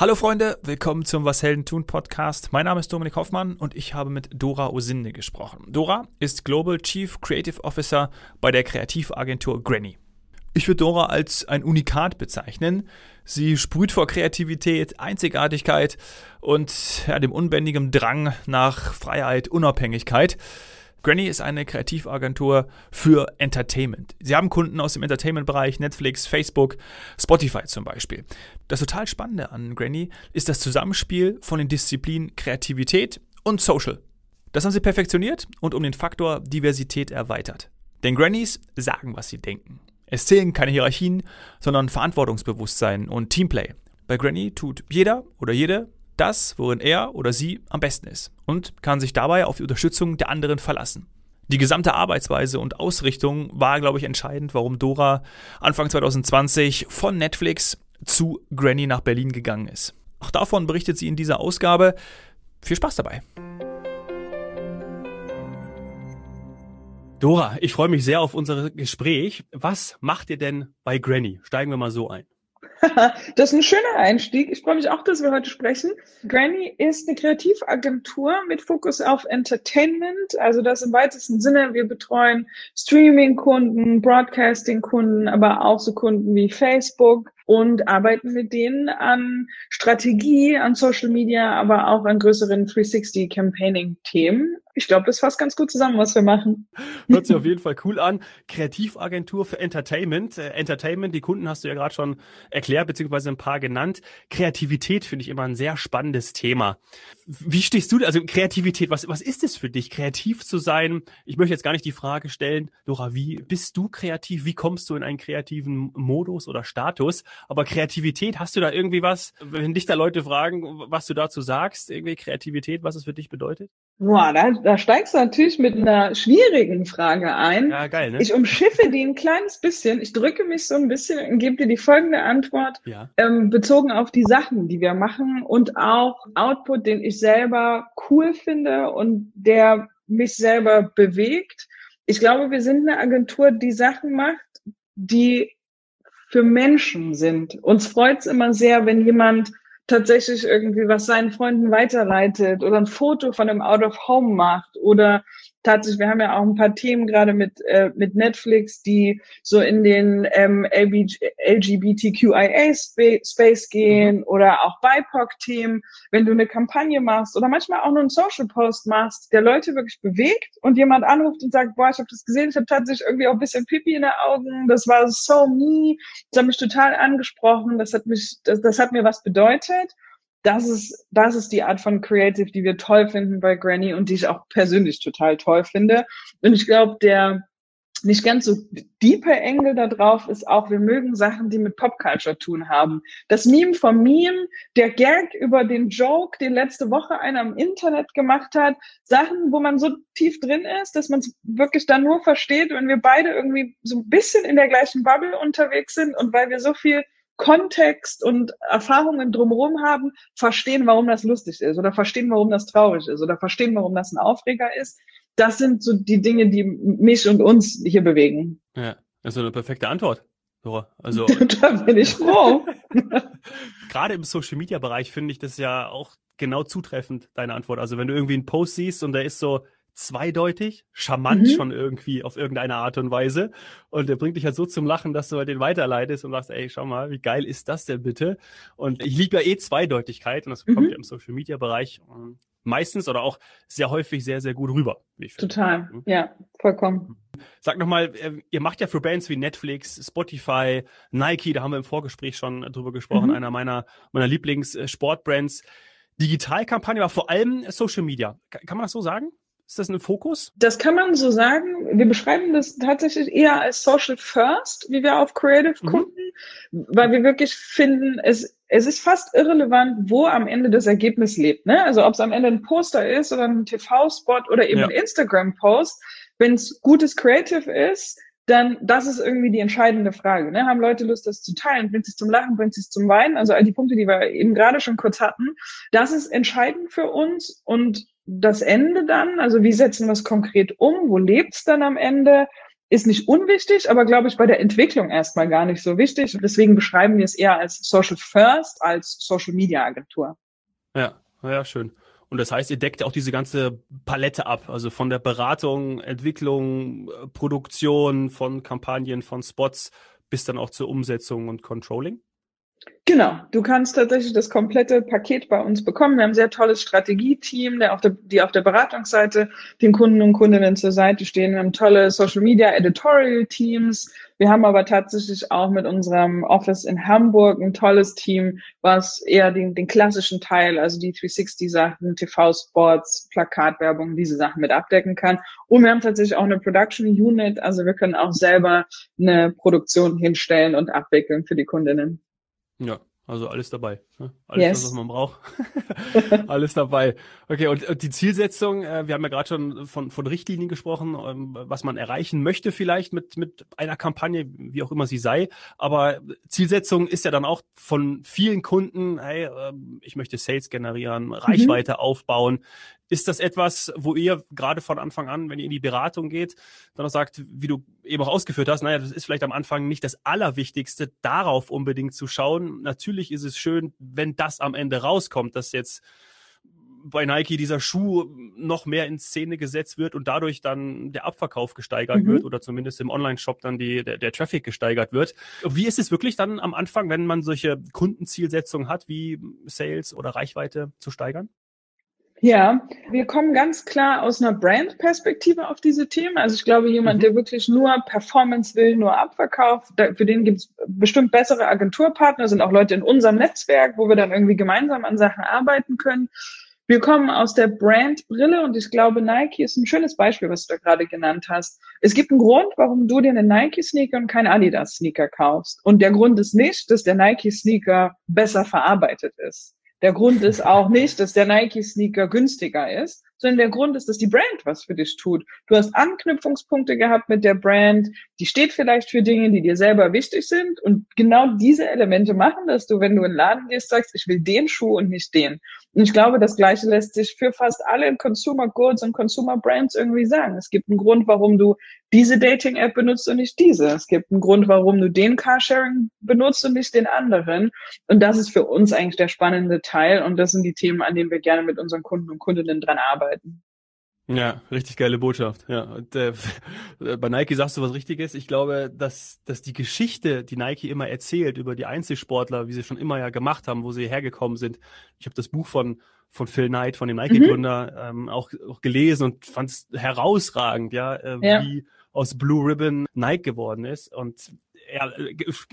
Hallo Freunde, willkommen zum Was Helden tun Podcast. Mein Name ist Dominik Hoffmann und ich habe mit Dora Osinde gesprochen. Dora ist Global Chief Creative Officer bei der Kreativagentur Granny. Ich würde Dora als ein Unikat bezeichnen. Sie sprüht vor Kreativität, Einzigartigkeit und ja, dem unbändigen Drang nach Freiheit, Unabhängigkeit. Granny ist eine Kreativagentur für Entertainment. Sie haben Kunden aus dem Entertainment-Bereich, Netflix, Facebook, Spotify zum Beispiel. Das total Spannende an Granny ist das Zusammenspiel von den Disziplinen Kreativität und Social. Das haben sie perfektioniert und um den Faktor Diversität erweitert. Denn Grannies sagen, was sie denken. Es zählen keine Hierarchien, sondern Verantwortungsbewusstsein und Teamplay. Bei Granny tut jeder oder jede das, worin er oder sie am besten ist und kann sich dabei auf die Unterstützung der anderen verlassen. Die gesamte Arbeitsweise und Ausrichtung war, glaube ich, entscheidend, warum Dora Anfang 2020 von Netflix zu Granny nach Berlin gegangen ist. Auch davon berichtet sie in dieser Ausgabe. Viel Spaß dabei. Dora, ich freue mich sehr auf unser Gespräch. Was macht ihr denn bei Granny? Steigen wir mal so ein. das ist ein schöner Einstieg. Ich freue mich auch, dass wir heute sprechen. Granny ist eine Kreativagentur mit Fokus auf Entertainment, also das im weitesten Sinne. Wir betreuen Streaming-Kunden, Broadcasting-Kunden, aber auch so Kunden wie Facebook, und arbeiten mit denen an Strategie, an Social Media, aber auch an größeren 360 Campaigning Themen. Ich glaube, das fasst ganz gut zusammen, was wir machen. Hört sich auf jeden Fall cool an. Kreativagentur für Entertainment. Äh, Entertainment, die Kunden hast du ja gerade schon erklärt, beziehungsweise ein paar genannt. Kreativität finde ich immer ein sehr spannendes Thema. Wie stehst du, also Kreativität, was, was ist es für dich, kreativ zu sein? Ich möchte jetzt gar nicht die Frage stellen, Dora, wie bist du kreativ? Wie kommst du in einen kreativen Modus oder Status? Aber Kreativität, hast du da irgendwie was, wenn dich da Leute fragen, was du dazu sagst, irgendwie Kreativität, was es für dich bedeutet? Boah, da, da steigst du natürlich mit einer schwierigen Frage ein. Ja, geil, ne? Ich umschiffe die ein kleines bisschen. Ich drücke mich so ein bisschen und gebe dir die folgende Antwort, ja. ähm, bezogen auf die Sachen, die wir machen und auch Output, den ich selber cool finde und der mich selber bewegt. Ich glaube, wir sind eine Agentur, die Sachen macht, die für Menschen sind. Uns freut es immer sehr, wenn jemand tatsächlich irgendwie was seinen Freunden weiterleitet oder ein Foto von einem Out of Home macht oder tatsächlich, wir haben ja auch ein paar Themen gerade mit, äh, mit Netflix, die so in den ähm, LGBTQIA-Space gehen mhm. oder auch BIPOC-Themen, wenn du eine Kampagne machst oder manchmal auch nur einen Social-Post machst, der Leute wirklich bewegt und jemand anruft und sagt, boah, ich habe das gesehen, ich habe tatsächlich irgendwie auch ein bisschen Pipi in den Augen, das war so me, das hat mich total angesprochen, das hat mich, das, das hat mir was bedeutet das ist, das ist die Art von Creative, die wir toll finden bei Granny und die ich auch persönlich total toll finde. Und ich glaube, der nicht ganz so deeper Engel da drauf ist auch, wir mögen Sachen, die mit Popculture tun haben. Das Meme vom Meme, der Gag über den Joke, den letzte Woche einer im Internet gemacht hat, Sachen, wo man so tief drin ist, dass man es wirklich dann nur versteht, wenn wir beide irgendwie so ein bisschen in der gleichen Bubble unterwegs sind und weil wir so viel Kontext und Erfahrungen drumherum haben, verstehen, warum das lustig ist oder verstehen, warum das traurig ist oder verstehen, warum das ein Aufreger ist. Das sind so die Dinge, die mich und uns hier bewegen. Ja, das ist eine perfekte Antwort. So, also da bin ich froh. Gerade im Social Media Bereich finde ich das ja auch genau zutreffend, deine Antwort. Also wenn du irgendwie einen Post siehst und da ist so zweideutig, charmant mhm. schon irgendwie auf irgendeine Art und Weise. Und der bringt dich halt so zum Lachen, dass du halt den weiterleitest und sagst, ey, schau mal, wie geil ist das denn bitte? Und ich liebe ja eh Zweideutigkeit und das kommt mhm. ja im Social Media Bereich ähm, meistens oder auch sehr häufig sehr, sehr gut rüber. Total, mhm. ja, vollkommen. Sag nochmal, äh, ihr macht ja für Bands wie Netflix, Spotify, Nike, da haben wir im Vorgespräch schon drüber gesprochen, mhm. einer meiner, meiner Lieblings-Sportbrands. Digitalkampagne, aber vor allem Social Media. Kann man das so sagen? Ist das ein Fokus? Das kann man so sagen. Wir beschreiben das tatsächlich eher als Social First, wie wir auf Creative mhm. gucken, weil wir wirklich finden, es, es ist fast irrelevant, wo am Ende das Ergebnis lebt. Ne? Also ob es am Ende ein Poster ist oder ein TV-Spot oder eben ja. ein Instagram-Post, wenn es gutes Creative ist, dann das ist irgendwie die entscheidende Frage. Ne? Haben Leute Lust, das zu teilen? Bringt es zum Lachen? Bringt es zum Weinen? Also all die Punkte, die wir eben gerade schon kurz hatten. Das ist entscheidend für uns und das Ende dann, also wie setzen wir es konkret um, wo lebt es dann am Ende, ist nicht unwichtig, aber glaube ich bei der Entwicklung erstmal gar nicht so wichtig. Deswegen beschreiben wir es eher als Social First als Social Media Agentur. Ja, ja, schön. Und das heißt, ihr deckt auch diese ganze Palette ab, also von der Beratung, Entwicklung, Produktion von Kampagnen, von Spots bis dann auch zur Umsetzung und Controlling? Genau, du kannst tatsächlich das komplette Paket bei uns bekommen. Wir haben ein sehr tolles Strategieteam, der auf der, die auf der Beratungsseite den Kunden und Kundinnen zur Seite stehen. Wir haben tolle Social Media Editorial Teams. Wir haben aber tatsächlich auch mit unserem Office in Hamburg ein tolles Team, was eher den, den klassischen Teil, also die 360-Sachen, TV-Spots, Plakatwerbung, diese Sachen mit abdecken kann. Und wir haben tatsächlich auch eine Production Unit, also wir können auch selber eine Produktion hinstellen und abwickeln für die Kundinnen. Ja, also alles dabei. Ne? Alles, yes. was man braucht. alles dabei. Okay, und, die Zielsetzung, äh, wir haben ja gerade schon von, von Richtlinien gesprochen, ähm, was man erreichen möchte vielleicht mit, mit einer Kampagne, wie auch immer sie sei. Aber Zielsetzung ist ja dann auch von vielen Kunden, hey, äh, ich möchte Sales generieren, mhm. Reichweite mhm. aufbauen. Ist das etwas, wo ihr gerade von Anfang an, wenn ihr in die Beratung geht, dann auch sagt, wie du eben auch ausgeführt hast, naja, das ist vielleicht am Anfang nicht das Allerwichtigste, darauf unbedingt zu schauen. Natürlich ist es schön, wenn das am Ende rauskommt, dass jetzt bei Nike dieser Schuh noch mehr in Szene gesetzt wird und dadurch dann der Abverkauf gesteigert mhm. wird oder zumindest im Online-Shop dann die, der, der Traffic gesteigert wird. Wie ist es wirklich dann am Anfang, wenn man solche Kundenzielsetzungen hat, wie Sales oder Reichweite zu steigern? Ja, wir kommen ganz klar aus einer Brand-Perspektive auf diese Themen. Also ich glaube, jemand, mhm. der wirklich nur Performance will, nur Abverkauf, für den gibt es bestimmt bessere Agenturpartner, sind auch Leute in unserem Netzwerk, wo wir dann irgendwie gemeinsam an Sachen arbeiten können. Wir kommen aus der Brand-Brille und ich glaube, Nike ist ein schönes Beispiel, was du da gerade genannt hast. Es gibt einen Grund, warum du dir einen Nike-Sneaker und keinen Adidas-Sneaker kaufst. Und der Grund ist nicht, dass der Nike-Sneaker besser verarbeitet ist. Der Grund ist auch nicht, dass der Nike-Sneaker günstiger ist, sondern der Grund ist, dass die Brand was für dich tut. Du hast Anknüpfungspunkte gehabt mit der Brand, die steht vielleicht für Dinge, die dir selber wichtig sind und genau diese Elemente machen, dass du, wenn du in den Laden gehst, sagst, ich will den Schuh und nicht den. Und ich glaube, das Gleiche lässt sich für fast alle Consumer Goods und Consumer Brands irgendwie sagen. Es gibt einen Grund, warum du diese Dating-App benutzt und nicht diese. Es gibt einen Grund, warum du den Carsharing benutzt und nicht den anderen. Und das ist für uns eigentlich der spannende Teil. Und das sind die Themen, an denen wir gerne mit unseren Kunden und Kundinnen dran arbeiten. Ja, richtig geile Botschaft. Ja, und, äh, bei Nike sagst du was Richtiges. Ich glaube, dass, dass die Geschichte, die Nike immer erzählt über die Einzelsportler, wie sie schon immer ja gemacht haben, wo sie hergekommen sind. Ich habe das Buch von von Phil Knight, von dem Nike-Gründer, mhm. ähm, auch, auch gelesen und fand es herausragend, ja, äh, ja, wie aus Blue Ribbon Nike geworden ist. Und ja,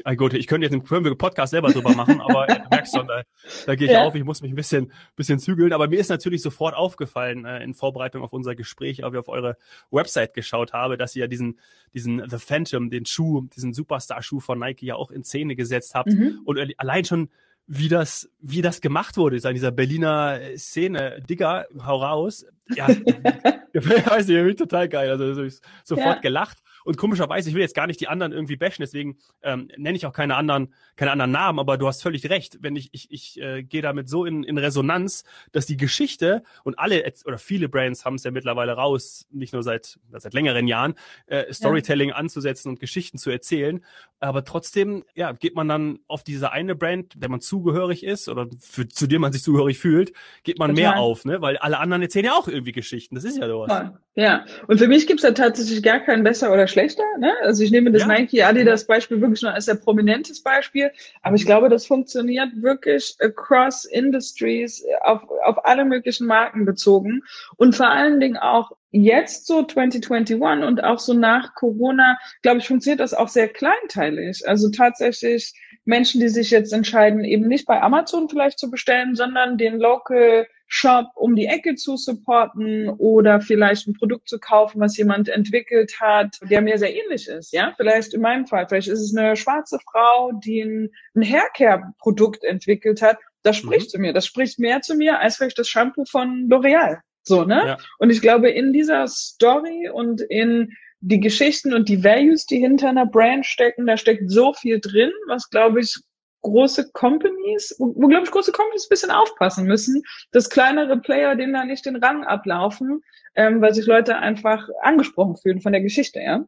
äh, gut, ich könnte jetzt einen Podcast selber drüber machen, aber du merkst schon, da, da gehe ich ja. auf, ich muss mich ein bisschen, bisschen zügeln. Aber mir ist natürlich sofort aufgefallen, äh, in Vorbereitung auf unser Gespräch, als ich auf eure Website geschaut habe, dass ihr ja diesen, diesen The Phantom, den Schuh, diesen Superstar-Schuh von Nike ja auch in Szene gesetzt habt. Mhm. Und allein schon wie das, wie das gemacht wurde, ist an dieser Berliner Szene. Digga, hau raus. Ja, weiß nicht, total geil. Also sofort ja. gelacht. Und komischerweise, ich will jetzt gar nicht die anderen irgendwie bashen, deswegen ähm, nenne ich auch keine anderen, keine anderen Namen, aber du hast völlig recht. Wenn ich, ich, ich äh, gehe damit so in, in Resonanz, dass die Geschichte und alle oder viele Brands haben es ja mittlerweile raus, nicht nur seit, seit längeren Jahren, äh, Storytelling ja. anzusetzen und Geschichten zu erzählen. Aber trotzdem, ja, geht man dann auf diese eine Brand, der man zugehörig ist oder für, zu dem man sich zugehörig fühlt, geht man Total. mehr auf, ne? Weil alle anderen erzählen ja auch irgendwie Geschichten. Das ist ja sowas. Ja, und für mich gibt's da tatsächlich gar keinen besser oder schlechter. Ne? Also ich nehme das ja. Nike Adidas Beispiel wirklich nur als sehr prominentes Beispiel, aber ich glaube, das funktioniert wirklich across industries, auf, auf alle möglichen Marken bezogen und vor allen Dingen auch jetzt so 2021 und auch so nach Corona, glaube ich, funktioniert das auch sehr kleinteilig. Also tatsächlich Menschen, die sich jetzt entscheiden, eben nicht bei Amazon vielleicht zu bestellen, sondern den Local Shop um die Ecke zu supporten oder vielleicht ein Produkt zu kaufen, was jemand entwickelt hat, der mir sehr ähnlich ist. Ja, vielleicht in meinem Fall, vielleicht ist es eine schwarze Frau, die ein, ein Haircare-Produkt entwickelt hat. Das spricht mhm. zu mir. Das spricht mehr zu mir als vielleicht das Shampoo von L'Oreal. So, ne? Ja. Und ich glaube, in dieser Story und in die Geschichten und die Values, die hinter einer Brand stecken, da steckt so viel drin, was, glaube ich, große Companies, wo, wo glaube ich, große Companies ein bisschen aufpassen müssen, dass kleinere Player denen da nicht den Rang ablaufen, ähm, weil sich Leute einfach angesprochen fühlen von der Geschichte, ja.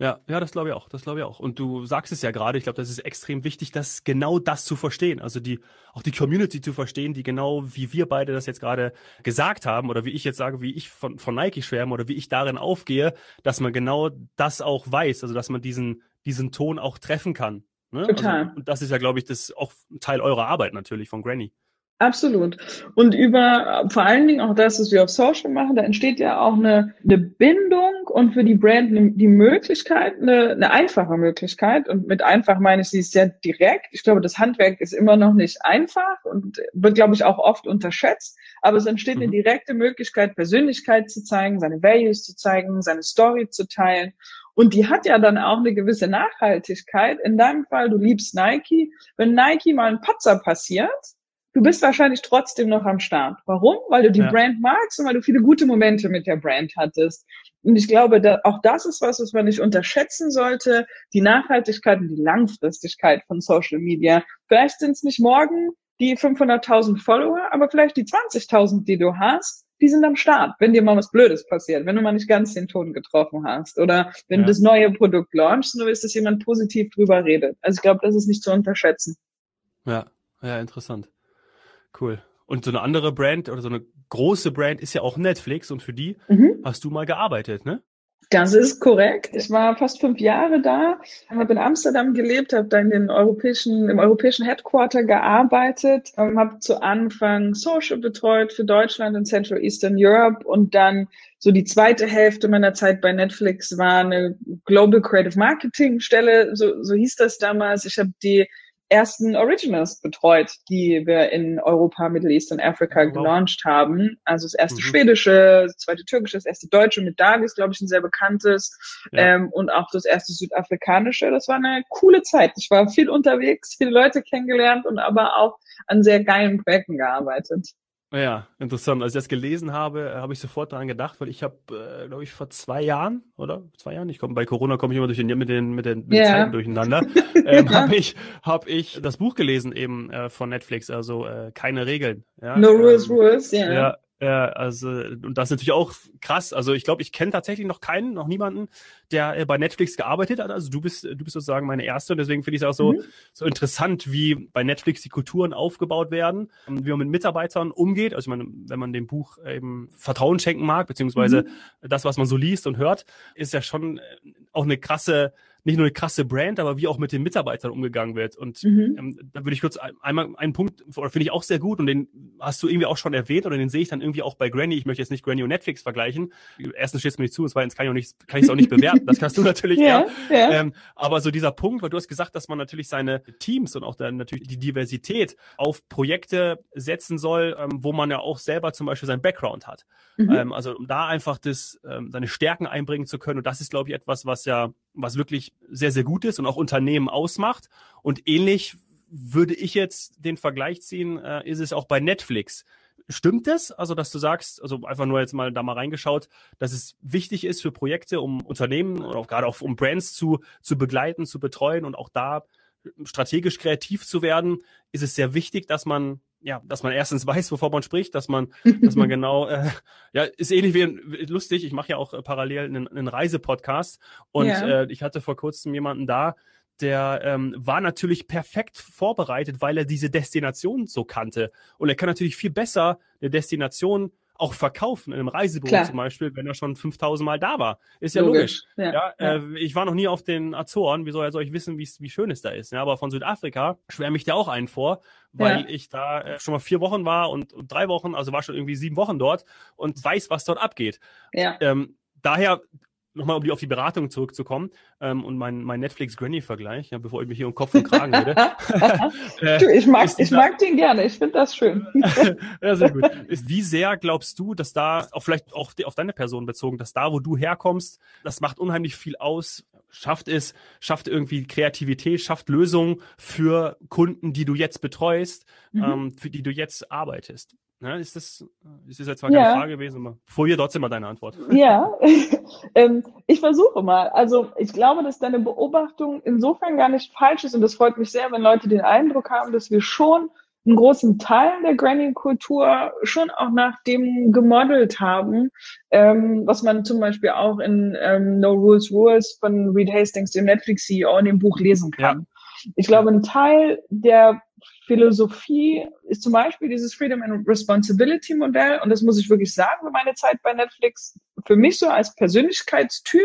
Ja, ja, das glaube ich auch. Das glaube ich auch. Und du sagst es ja gerade, ich glaube, das ist extrem wichtig, das genau das zu verstehen. Also die, auch die Community zu verstehen, die genau wie wir beide das jetzt gerade gesagt haben oder wie ich jetzt sage, wie ich von, von Nike schwärme oder wie ich darin aufgehe, dass man genau das auch weiß. Also dass man diesen, diesen Ton auch treffen kann. Ne? Total. Also, und das ist ja, glaube ich, das auch Teil eurer Arbeit natürlich von Granny. Absolut. Und über vor allen Dingen auch das, was wir auf Social machen, da entsteht ja auch eine, eine Bindung und für die Brand eine, die Möglichkeit, eine, eine einfache Möglichkeit. Und mit einfach meine ich, sie ist sehr direkt. Ich glaube, das Handwerk ist immer noch nicht einfach und wird, glaube ich, auch oft unterschätzt. Aber es entsteht mhm. eine direkte Möglichkeit, Persönlichkeit zu zeigen, seine Values zu zeigen, seine Story zu teilen. Und die hat ja dann auch eine gewisse Nachhaltigkeit. In deinem Fall, du liebst Nike. Wenn Nike mal ein Patzer passiert, du bist wahrscheinlich trotzdem noch am Start. Warum? Weil du die ja. Brand magst und weil du viele gute Momente mit der Brand hattest. Und ich glaube, da, auch das ist was, was man nicht unterschätzen sollte. Die Nachhaltigkeit und die Langfristigkeit von Social Media. Vielleicht sind es nicht morgen die 500.000 Follower, aber vielleicht die 20.000, die du hast, die sind am Start, wenn dir mal was Blödes passiert, wenn du mal nicht ganz den Ton getroffen hast oder wenn ja. du das neue Produkt launchst und du willst, dass jemand positiv drüber redet. Also ich glaube, das ist nicht zu unterschätzen. Ja, ja, interessant. Cool. Und so eine andere Brand oder so eine große Brand ist ja auch Netflix und für die mhm. hast du mal gearbeitet, ne? Das ist korrekt. Ich war fast fünf Jahre da, habe in Amsterdam gelebt, habe da in den europäischen, im europäischen Headquarter gearbeitet, habe zu Anfang Social betreut für Deutschland und Central Eastern Europe und dann so die zweite Hälfte meiner Zeit bei Netflix war eine Global Creative Marketing Stelle, so, so hieß das damals. Ich habe die ersten Originals betreut, die wir in Europa, Middle East und Afrika oh, gelauncht haben. Also das erste mhm. schwedische, das zweite türkische, das erste deutsche mit Dagis, glaube ich, ein sehr bekanntes ja. ähm, und auch das erste südafrikanische. Das war eine coole Zeit. Ich war viel unterwegs, viele Leute kennengelernt und aber auch an sehr geilen Projekten gearbeitet. Ja, interessant. Als ich das gelesen habe, habe ich sofort daran gedacht, weil ich habe, äh, glaube ich, vor zwei Jahren oder zwei Jahren, ich komme bei Corona komme ich immer durch den mit den mit den, mit yeah. Zeiten durcheinander, ähm, ja. habe ich habe ich das Buch gelesen eben äh, von Netflix, also äh, keine Regeln. Ja? No rules, ähm, rules, yeah. ja. Ja, also und das ist natürlich auch krass. Also ich glaube, ich kenne tatsächlich noch keinen, noch niemanden, der äh, bei Netflix gearbeitet hat. Also du bist, du bist sozusagen meine erste und deswegen finde ich es auch so, mhm. so interessant, wie bei Netflix die Kulturen aufgebaut werden, wie man mit Mitarbeitern umgeht. Also ich meine, wenn man dem Buch eben Vertrauen schenken mag, beziehungsweise mhm. das, was man so liest und hört, ist ja schon äh, auch eine krasse nicht nur eine krasse Brand, aber wie auch mit den Mitarbeitern umgegangen wird. Und mhm. ähm, da würde ich kurz einmal einen Punkt, finde ich auch sehr gut, und den hast du irgendwie auch schon erwähnt, oder den sehe ich dann irgendwie auch bei Granny. Ich möchte jetzt nicht Granny und Netflix vergleichen. Erstens steht es mir nicht zu, und zweitens kann ich auch nicht, kann ich es auch nicht bewerten. Das kannst du natürlich, ja. ja. Ähm, aber so dieser Punkt, weil du hast gesagt, dass man natürlich seine Teams und auch dann natürlich die Diversität auf Projekte setzen soll, ähm, wo man ja auch selber zum Beispiel seinen Background hat. Mhm. Ähm, also um da einfach das, ähm, seine Stärken einbringen zu können. Und das ist, glaube ich, etwas, was ja was wirklich sehr, sehr gut ist und auch Unternehmen ausmacht. Und ähnlich würde ich jetzt den Vergleich ziehen, äh, ist es auch bei Netflix. Stimmt das? Also, dass du sagst, also einfach nur jetzt mal da mal reingeschaut, dass es wichtig ist für Projekte, um Unternehmen oder auch gerade auch um Brands zu, zu begleiten, zu betreuen und auch da strategisch kreativ zu werden, ist es sehr wichtig, dass man ja, dass man erstens weiß, wovon man spricht, dass man, dass man genau, äh, ja, ist ähnlich wie lustig. Ich mache ja auch äh, parallel einen, einen Reisepodcast und ja. äh, ich hatte vor kurzem jemanden da, der ähm, war natürlich perfekt vorbereitet, weil er diese Destination so kannte und er kann natürlich viel besser eine Destination auch verkaufen, in einem Reisebüro Klar. zum Beispiel, wenn er schon 5000 Mal da war. Ist ja logisch. logisch. Ja, ja, Äh, ich war noch nie auf den Azoren, wie soll soll ich wissen, wie schön es da ist? Ja, aber von Südafrika schwärme ich da auch einen vor, weil ja. ich da äh, schon mal vier Wochen war und, und, drei Wochen, also war schon irgendwie sieben Wochen dort und weiß, was dort abgeht. Ja. Ähm, daher nochmal um die, auf die Beratung zurückzukommen ähm, und mein, mein Netflix-Granny-Vergleich, ja, bevor ich mich hier um Kopf und Kragen rede. äh, ich mag, ich mag den gerne, ich finde das schön. ja, sehr gut. Wie sehr glaubst du, dass da, auch vielleicht auch auf deine Person bezogen, dass da, wo du herkommst, das macht unheimlich viel aus, schafft es, schafft irgendwie Kreativität, schafft Lösungen für Kunden, die du jetzt betreust, mhm. ähm, für die du jetzt arbeitest. Ja, ist das, ist das jetzt zwar keine ja. Frage gewesen, aber vorher trotzdem mal deine Antwort. Ja, ähm, ich versuche mal. Also ich glaube, dass deine Beobachtung insofern gar nicht falsch ist und das freut mich sehr, wenn Leute den Eindruck haben, dass wir schon einen großen Teil der Granny-Kultur schon auch nach dem gemodelt haben, ähm, was man zum Beispiel auch in ähm, No Rules Rules von Reed Hastings, dem Netflix-CEO, in dem Buch lesen kann. Ja. Ich glaube, ein Teil der Philosophie ist zum Beispiel dieses Freedom and Responsibility Modell. Und das muss ich wirklich sagen für meine Zeit bei Netflix. Für mich so als Persönlichkeitstyp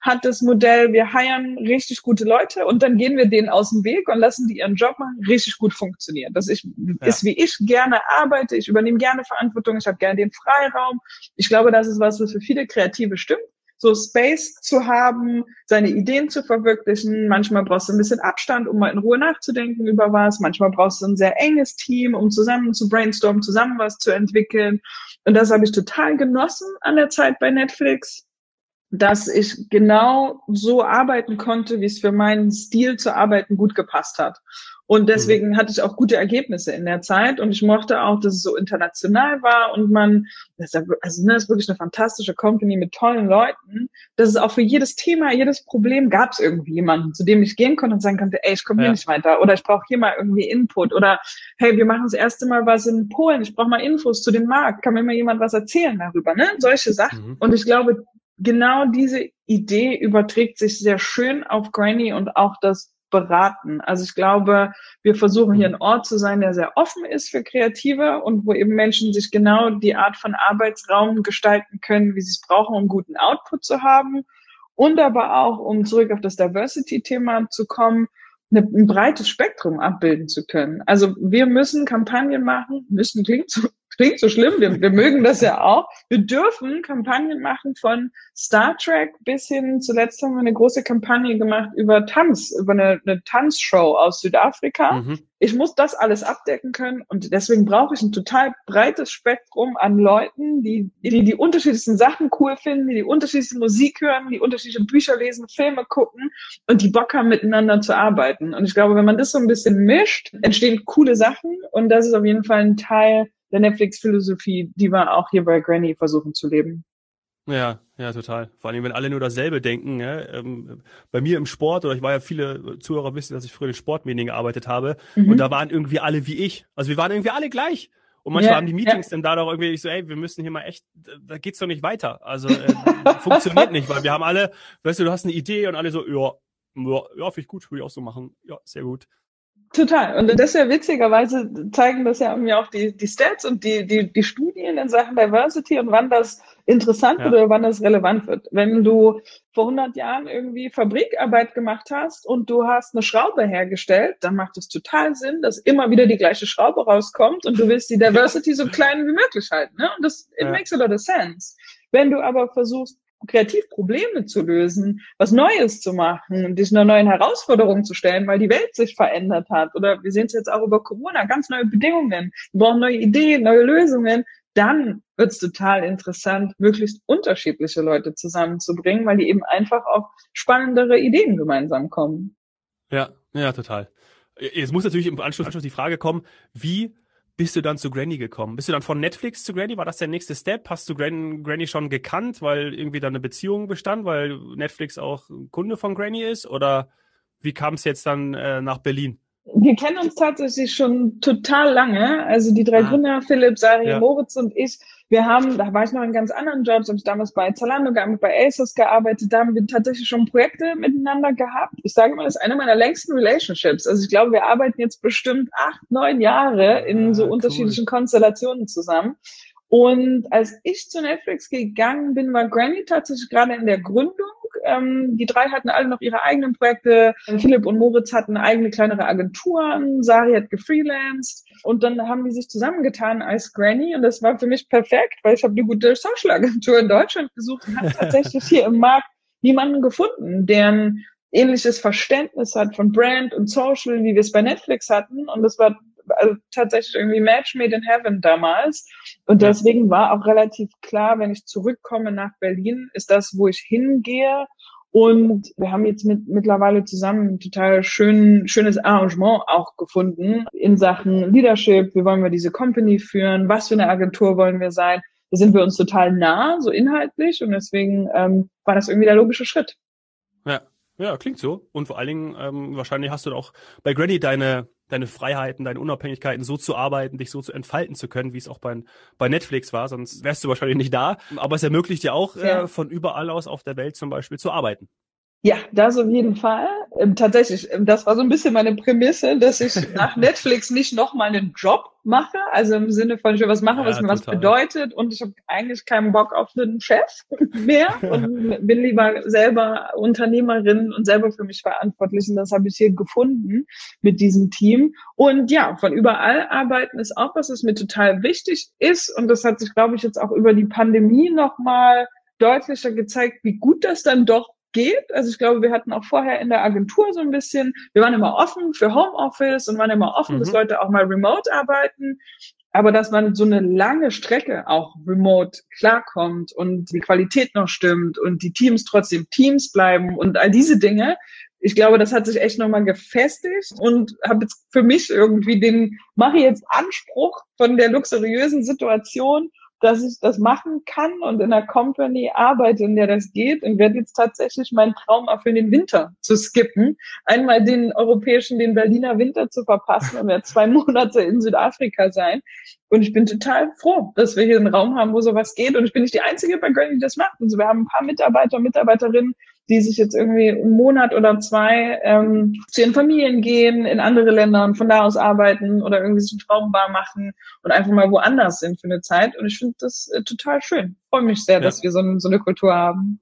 hat das Modell, wir heiern richtig gute Leute und dann gehen wir denen aus dem Weg und lassen die ihren Job machen, richtig gut funktionieren. Das ist, ja. ist wie ich gerne arbeite, ich übernehme gerne Verantwortung, ich habe gerne den Freiraum. Ich glaube, das ist was, was für viele Kreative stimmt so Space zu haben, seine Ideen zu verwirklichen. Manchmal brauchst du ein bisschen Abstand, um mal in Ruhe nachzudenken über was. Manchmal brauchst du ein sehr enges Team, um zusammen zu brainstormen, zusammen was zu entwickeln. Und das habe ich total genossen an der Zeit bei Netflix dass ich genau so arbeiten konnte, wie es für meinen Stil zu arbeiten gut gepasst hat. Und deswegen mhm. hatte ich auch gute Ergebnisse in der Zeit und ich mochte auch, dass es so international war und man, das ist, also, ne, das ist wirklich eine fantastische Company mit tollen Leuten, dass es auch für jedes Thema, jedes Problem gab es irgendwie jemanden, zu dem ich gehen konnte und sagen konnte, ey, ich komme ja. hier nicht weiter oder ich brauche hier mal irgendwie Input oder hey, wir machen das erste Mal was in Polen, ich brauche mal Infos zu dem Markt, kann mir mal jemand was erzählen darüber, ne? Solche Sachen. Mhm. Und ich glaube, genau diese Idee überträgt sich sehr schön auf Granny und auch das Beraten. Also ich glaube, wir versuchen hier ein Ort zu sein, der sehr offen ist für Kreative und wo eben Menschen sich genau die Art von Arbeitsraum gestalten können, wie sie es brauchen, um guten Output zu haben. Und aber auch, um zurück auf das Diversity-Thema zu kommen, ein breites Spektrum abbilden zu können. Also wir müssen Kampagnen machen, müssen klingt so klingt so schlimm, wir, wir mögen das ja auch. Wir dürfen Kampagnen machen von Star Trek bis hin, zuletzt haben wir eine große Kampagne gemacht über Tanz, über eine, eine Tanzshow aus Südafrika. Mhm. Ich muss das alles abdecken können und deswegen brauche ich ein total breites Spektrum an Leuten, die, die die unterschiedlichsten Sachen cool finden, die die unterschiedlichste Musik hören, die unterschiedliche Bücher lesen, Filme gucken und die Bock haben, miteinander zu arbeiten. Und ich glaube, wenn man das so ein bisschen mischt, entstehen coole Sachen und das ist auf jeden Fall ein Teil der Netflix-Philosophie, die wir auch hier bei Granny versuchen zu leben. Ja, ja, total. Vor allem, wenn alle nur dasselbe denken. Ja? Ähm, bei mir im Sport, oder ich war ja viele Zuhörer wissen, dass ich früher in Sportmedien gearbeitet habe, mhm. und da waren irgendwie alle wie ich. Also wir waren irgendwie alle gleich. Und manchmal ja, haben die Meetings ja. dann da doch irgendwie so, ey, wir müssen hier mal echt, da geht's doch nicht weiter. Also äh, funktioniert nicht, weil wir haben alle, weißt du, du hast eine Idee und alle so, ja, ja, ja finde ich gut, würde ich auch so machen. Ja, sehr gut. Total. Und das ist ja witzigerweise zeigen das ja irgendwie auch die, die Stats und die, die, die Studien in Sachen Diversity und wann das interessant ja. wird oder wann das relevant wird. Wenn du vor 100 Jahren irgendwie Fabrikarbeit gemacht hast und du hast eine Schraube hergestellt, dann macht es total Sinn, dass immer wieder die gleiche Schraube rauskommt und du willst die Diversity so klein wie möglich halten. Ne? Und das it ja. makes a lot of sense. Wenn du aber versuchst, kreativ Probleme zu lösen, was Neues zu machen und dich neuen Herausforderung zu stellen, weil die Welt sich verändert hat. Oder wir sehen es jetzt auch über Corona, ganz neue Bedingungen. Wir brauchen neue Ideen, neue Lösungen. Dann wird es total interessant, möglichst unterschiedliche Leute zusammenzubringen, weil die eben einfach auf spannendere Ideen gemeinsam kommen. Ja, ja, total. Jetzt muss natürlich im Anschluss, Anschluss die Frage kommen, wie bist du dann zu Granny gekommen? Bist du dann von Netflix zu Granny? War das der nächste Step? Hast du Gran Granny schon gekannt, weil irgendwie da eine Beziehung bestand, weil Netflix auch Kunde von Granny ist? Oder wie kam es jetzt dann äh, nach Berlin? Wir kennen uns tatsächlich schon total lange. Also die drei ah. Gründer, Philipp, Sari, ja. Moritz und ich, wir haben, da war ich noch in ganz anderen Jobs, habe ich damals bei Zalando gearbeitet, bei ASOS gearbeitet, da haben wir tatsächlich schon Projekte miteinander gehabt. Ich sage mal, das ist eine meiner längsten Relationships. Also ich glaube, wir arbeiten jetzt bestimmt acht, neun Jahre in ah, so unterschiedlichen cool. Konstellationen zusammen. Und als ich zu Netflix gegangen bin, war Granny tatsächlich gerade in der Gründung. Ähm, die drei hatten alle noch ihre eigenen Projekte. Philipp und Moritz hatten eigene kleinere Agenturen. Sari hat gefreelanced. Und dann haben die sich zusammengetan als Granny. Und das war für mich perfekt, weil ich habe eine gute Social-Agentur in Deutschland gesucht und habe tatsächlich hier im Markt niemanden gefunden, der ein ähnliches Verständnis hat von Brand und Social, wie wir es bei Netflix hatten. Und das war also tatsächlich irgendwie Match made in heaven damals. Und deswegen war auch relativ klar, wenn ich zurückkomme nach Berlin, ist das, wo ich hingehe. Und wir haben jetzt mit, mittlerweile zusammen ein total schön, schönes Arrangement auch gefunden in Sachen Leadership. Wie wollen wir diese Company führen? Was für eine Agentur wollen wir sein? Da sind wir uns total nah, so inhaltlich. Und deswegen ähm, war das irgendwie der logische Schritt. Ja, ja, klingt so. Und vor allen Dingen, ähm, wahrscheinlich hast du auch bei Granny deine deine Freiheiten, deine Unabhängigkeiten so zu arbeiten, dich so zu entfalten zu können, wie es auch bei, bei Netflix war, sonst wärst du wahrscheinlich nicht da. Aber es ermöglicht dir auch, ja. äh, von überall aus auf der Welt zum Beispiel zu arbeiten. Ja, das auf jeden Fall. Ähm, tatsächlich, ähm, das war so ein bisschen meine Prämisse, dass ich nach Netflix nicht nochmal einen Job mache, also im Sinne von, ich will was machen, ja, was mir total. was bedeutet und ich habe eigentlich keinen Bock auf einen Chef mehr und bin lieber selber Unternehmerin und selber für mich verantwortlich und das habe ich hier gefunden mit diesem Team. Und ja, von überall arbeiten ist auch was, was mir total wichtig ist und das hat sich, glaube ich, jetzt auch über die Pandemie nochmal deutlicher gezeigt, wie gut das dann doch geht. Also ich glaube, wir hatten auch vorher in der Agentur so ein bisschen, wir waren immer offen für Homeoffice und waren immer offen, mhm. dass Leute auch mal remote arbeiten. Aber dass man so eine lange Strecke auch remote klarkommt und die Qualität noch stimmt und die Teams trotzdem Teams bleiben und all diese Dinge, ich glaube, das hat sich echt nochmal gefestigt und habe jetzt für mich irgendwie den, mache jetzt Anspruch von der luxuriösen Situation dass ich das machen kann und in einer Company arbeite, in der das geht und werde jetzt tatsächlich meinen Traum für den Winter zu skippen. Einmal den europäischen, den Berliner Winter zu verpassen und werde zwei Monate in Südafrika sein. Und ich bin total froh, dass wir hier einen Raum haben, wo sowas geht. Und ich bin nicht die Einzige bei Granny, die das macht. Also wir haben ein paar Mitarbeiter Mitarbeiterinnen, die sich jetzt irgendwie einen Monat oder zwei ähm, zu ihren Familien gehen, in andere Länder und von da aus arbeiten oder irgendwie so Traumbar machen und einfach mal woanders sind für eine Zeit. Und ich finde das äh, total schön. Freue mich sehr, ja. dass wir so, so eine Kultur haben.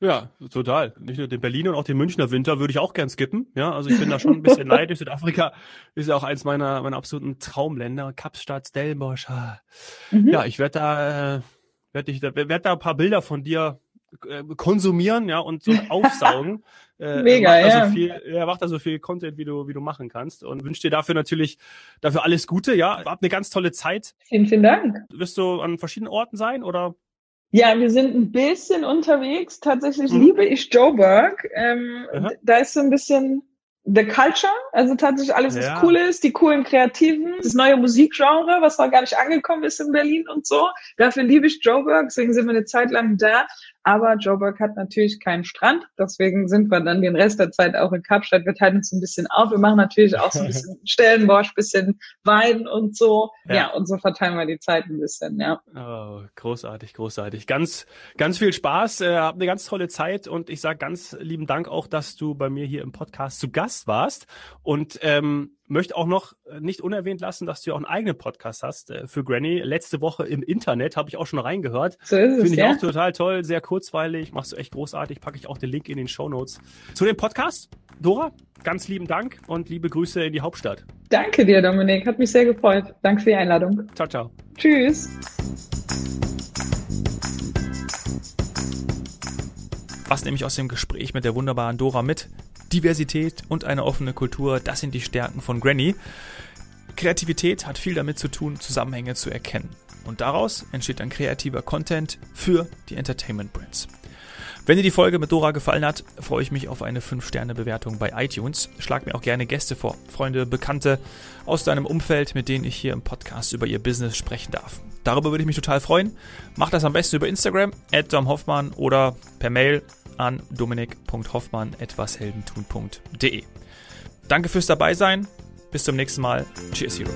Ja, total. Nicht nur den Berliner und auch den Münchner Winter würde ich auch gern skippen. Ja, also ich bin da schon ein bisschen neidisch. Südafrika ist ja auch eins meiner, meiner absoluten Traumländer. Kapstadt, Stellenbosch. Mhm. Ja, ich werde da, äh, werde ich da, werde da ein paar Bilder von dir äh, konsumieren, ja, und so aufsaugen. äh, Mega, ja. So viel, ja. Macht da so viel Content, wie du, wie du machen kannst. Und wünsche dir dafür natürlich, dafür alles Gute, ja. Hab eine ganz tolle Zeit. Vielen, vielen Dank. Wirst du an verschiedenen Orten sein, oder? Ja, wir sind ein bisschen unterwegs. Tatsächlich mhm. liebe ich Joburg. Ähm, da ist so ein bisschen the culture, also tatsächlich alles, was ja. cool ist, die coolen Kreativen, das neue Musikgenre, was noch gar nicht angekommen ist in Berlin und so. Dafür liebe ich Joburg, deswegen sind wir eine Zeit lang da. Aber Joburg hat natürlich keinen Strand, deswegen sind wir dann den Rest der Zeit auch in Kapstadt. Wir teilen uns ein bisschen auf. Wir machen natürlich auch so ein bisschen Stellenbosch, bisschen Wein und so. Ja. ja, und so verteilen wir die Zeit ein bisschen, ja. Oh, großartig, großartig. Ganz, ganz viel Spaß, äh, hab eine ganz tolle Zeit und ich sage ganz lieben Dank auch, dass du bei mir hier im Podcast zu Gast warst. Und ähm, möchte auch noch äh, nicht unerwähnt lassen, dass du ja auch einen eigenen Podcast hast äh, für Granny. Letzte Woche im Internet habe ich auch schon reingehört. So ist es, Finde ich ja? auch total toll, sehr kurzweilig, machst du echt großartig. Packe ich auch den Link in den Show Notes zu dem Podcast. Dora, ganz lieben Dank und liebe Grüße in die Hauptstadt. Danke dir, Dominik. Hat mich sehr gefreut. Danke für die Einladung. Ciao, ciao. Tschüss. Was nehme ich aus dem Gespräch mit der wunderbaren Dora mit? Diversität und eine offene Kultur, das sind die Stärken von Granny. Kreativität hat viel damit zu tun, Zusammenhänge zu erkennen. Und daraus entsteht dann kreativer Content für die Entertainment Brands. Wenn dir die Folge mit Dora gefallen hat, freue ich mich auf eine 5-Sterne-Bewertung bei iTunes. Schlag mir auch gerne Gäste vor, Freunde, Bekannte aus deinem Umfeld, mit denen ich hier im Podcast über ihr Business sprechen darf. Darüber würde ich mich total freuen. Mach das am besten über Instagram, Hoffmann oder per Mail an dominik.hoffmann.etwasheldentun.de. Danke fürs Dabeisein. Bis zum nächsten Mal. Cheers, Hero.